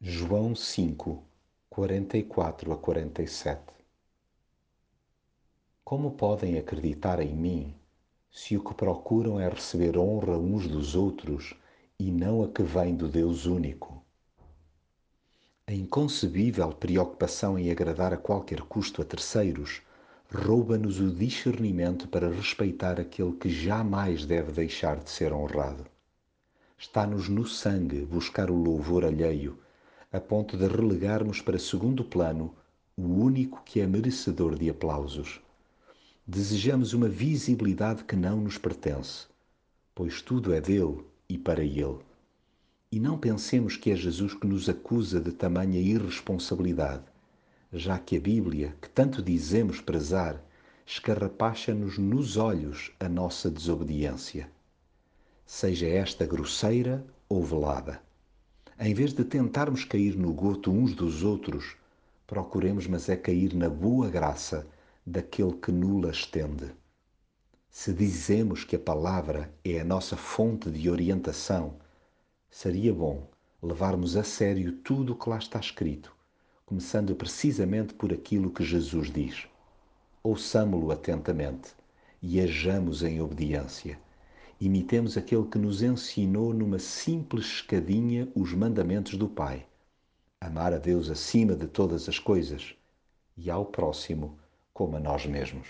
João 5, 44 a 47 Como podem acreditar em mim se o que procuram é receber honra uns dos outros e não a que vem do Deus único? A inconcebível preocupação em agradar a qualquer custo a terceiros rouba-nos o discernimento para respeitar aquele que jamais deve deixar de ser honrado. Está-nos no sangue buscar o louvor alheio a ponto de relegarmos para segundo plano o único que é merecedor de aplausos. Desejamos uma visibilidade que não nos pertence, pois tudo é dele e para ele. E não pensemos que é Jesus que nos acusa de tamanha irresponsabilidade, já que a Bíblia, que tanto dizemos prezar, escarrapacha-nos nos olhos a nossa desobediência. Seja esta grosseira ou velada. Em vez de tentarmos cair no goto uns dos outros, procuremos mas é cair na boa graça daquele que nula estende. Se dizemos que a palavra é a nossa fonte de orientação, seria bom levarmos a sério tudo o que lá está escrito, começando precisamente por aquilo que Jesus diz. Ouçamo-lo atentamente e hajamos em obediência imitemos aquele que nos ensinou numa simples escadinha os mandamentos do Pai. Amar a Deus acima de todas as coisas e ao próximo como a nós mesmos.